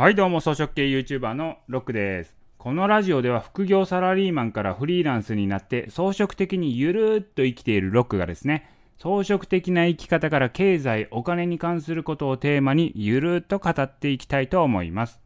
はいどうも装飾系 YouTuber のロックです。このラジオでは副業サラリーマンからフリーランスになって装飾的にゆるーっと生きているロックがですね装飾的な生き方から経済お金に関することをテーマにゆるーっと語っていきたいと思います。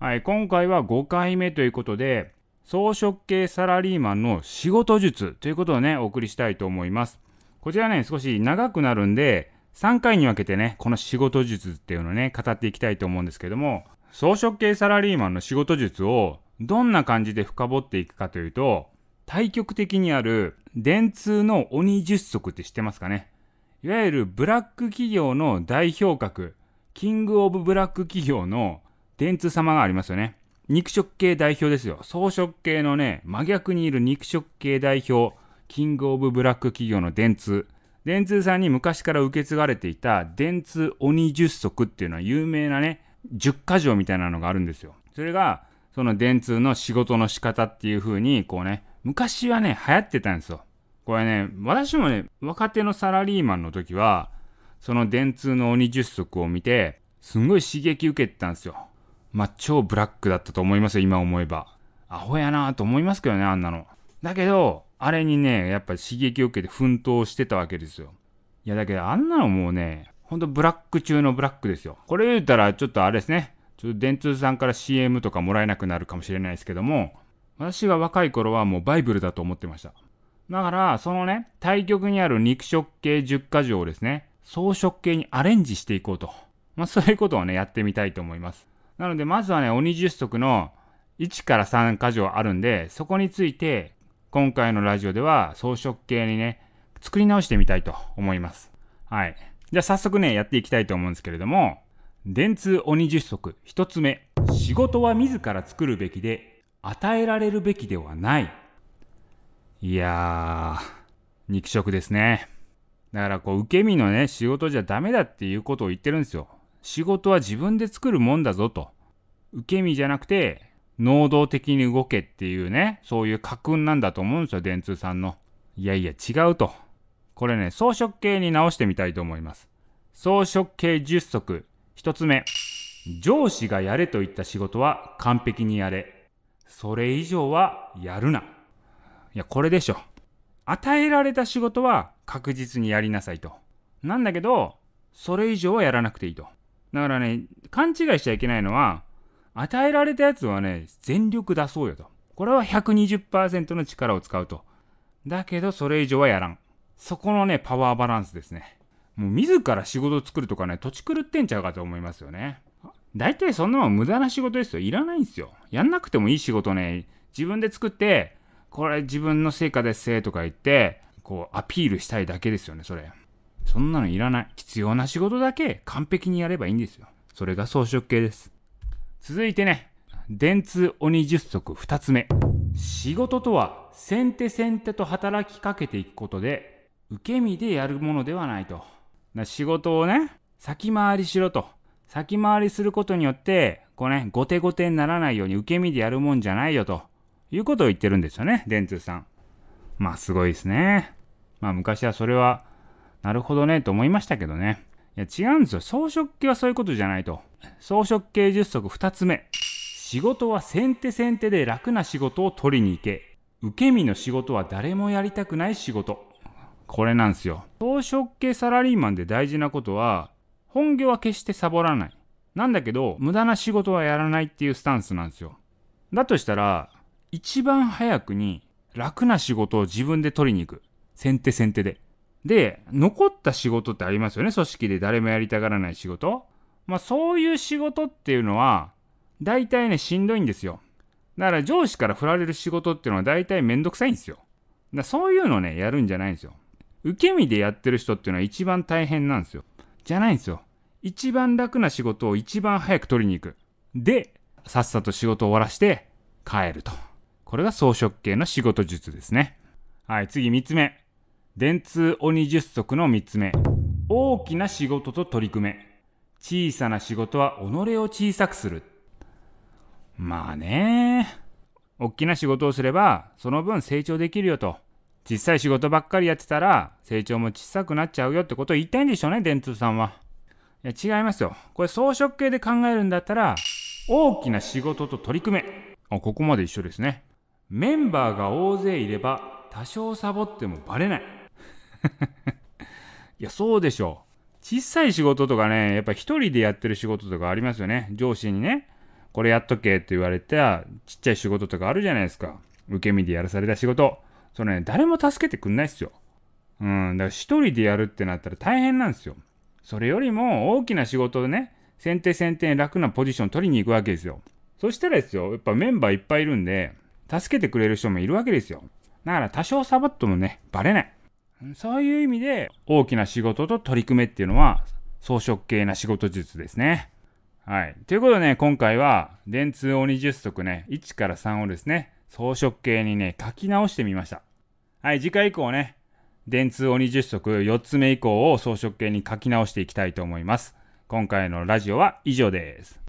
はい今回は5回目ということで装飾系サラリーマンの仕事術ということをねお送りしたいと思います。こちらね少し長くなるんで3回に分けてね、この仕事術っていうのをね、語っていきたいと思うんですけども、装飾系サラリーマンの仕事術をどんな感じで深掘っていくかというと、対極的にある電通の鬼十足って知ってますかね？いわゆるブラック企業の代表格、キングオブブラック企業の電通様がありますよね。肉食系代表ですよ。装飾系のね、真逆にいる肉食系代表、キングオブブラック企業の電通。電通さんに昔から受け継がれていた電通鬼十足っていうのは有名なね、10箇条みたいなのがあるんですよ。それが、その電通の仕事の仕方っていう風に、こうね、昔はね、流行ってたんですよ。これね、私もね、若手のサラリーマンの時は、その電通の鬼十足を見て、すんごい刺激受けてたんですよ。まあ、超ブラックだったと思いますよ、今思えば。アホやなと思いますけどね、あんなの。だけど、あれにね、やっぱ刺激を受けて奮闘してたわけですよ。いや、だけどあんなのもうね、ほんとブラック中のブラックですよ。これ言うたらちょっとあれですね。ちょっと電通さんから CM とかもらえなくなるかもしれないですけども、私が若い頃はもうバイブルだと思ってました。だから、そのね、対極にある肉食系10箇条をですね、装飾系にアレンジしていこうと。まあそういうことをね、やってみたいと思います。なので、まずはね、鬼十足の1から3箇条あるんで、そこについて、今回のラジオでは装飾系にね、作り直してみたいと思います。はい。じゃあ早速ね、やっていきたいと思うんですけれども、電通鬼十足一つ目。仕事は自ら作るべきで、与えられるべきではない。いやー、肉食ですね。だからこう、受け身のね、仕事じゃダメだっていうことを言ってるんですよ。仕事は自分で作るもんだぞと。受け身じゃなくて、能動的に動けっていうね、そういう家訓なんだと思うんですよ、電通さんの。いやいや、違うと。これね、装飾系に直してみたいと思います。装飾系10足。一つ目。上司がやれと言った仕事は完璧にやれ。それ以上はやるな。いや、これでしょ。与えられた仕事は確実にやりなさいと。なんだけど、それ以上はやらなくていいと。だからね、勘違いしちゃいけないのは、与えられたやつはね、全力出そうよと。これは120%の力を使うと。だけど、それ以上はやらん。そこのね、パワーバランスですね。もう自ら仕事作るとかね、土地狂ってんちゃうかと思いますよね。大体そんなの無駄な仕事ですよ。いらないんですよ。やんなくてもいい仕事ね、自分で作って、これ自分の成果ですとか言って、こうアピールしたいだけですよね、それ。そんなのいらない。必要な仕事だけ完璧にやればいいんですよ。それが装飾系です。続いてね、電通鬼十足二つ目。仕事とは先手先手と働きかけていくことで受け身でやるものではないと。仕事をね、先回りしろと。先回りすることによって、こうね、後手後手にならないように受け身でやるもんじゃないよと。いうことを言ってるんですよね、電通さん。まあすごいですね。まあ昔はそれは、なるほどねと思いましたけどね。いや違うんですよ。装飾系はそういうことじゃないと。装飾系10足2つ目。仕事は先手先手で楽な仕事を取りに行け。受け身の仕事は誰もやりたくない仕事。これなんですよ。装飾系サラリーマンで大事なことは、本業は決してサボらない。なんだけど、無駄な仕事はやらないっていうスタンスなんですよ。だとしたら、一番早くに楽な仕事を自分で取りに行く。先手先手で。で、残った仕事ってありますよね。組織で誰もやりたがらない仕事。まあそういう仕事っていうのは、大体ね、しんどいんですよ。だから上司から振られる仕事っていうのは大体めんどくさいんですよ。だそういうのね、やるんじゃないんですよ。受け身でやってる人っていうのは一番大変なんですよ。じゃないんですよ。一番楽な仕事を一番早く取りに行く。で、さっさと仕事を終わらして帰ると。これが装飾系の仕事術ですね。はい、次三つ目。電通鬼十足の三つ目。大きな仕事と取り組め。小さな仕事は己を小さくする。まあね。大きな仕事をすれば、その分成長できるよと。小さい仕事ばっかりやってたら成長も小さくなっちゃうよってことを言いたいんでしょうね、電通さんは。いや、違いますよ。これ装飾系で考えるんだったら、大きな仕事と取り組め。あここまで一緒ですね。メンバーが大勢いれば多少サボってもバレない。いやそうでしょう。小さい仕事とかねやっぱ一人でやってる仕事とかありますよね。上司にねこれやっとけって言われたちっちゃい仕事とかあるじゃないですか。受け身でやらされた仕事。それね誰も助けてくんないっすようんだから一人でやるってなったら大変なんですよそれよりも大きな仕事でね先手先手に楽なポジション取りに行くわけですよそしたらですよやっぱメンバーいっぱいいるんで助けてくれる人もいるわけですよだから多少サボってもねバレないそういう意味で大きな仕事と取り組めっていうのは装飾系な仕事術ですね。はい。ということでね、今回は電通鬼十足ね、1から3をですね、装飾系にね、書き直してみました。はい、次回以降ね、電通鬼十足4つ目以降を装飾系に書き直していきたいと思います。今回のラジオは以上です。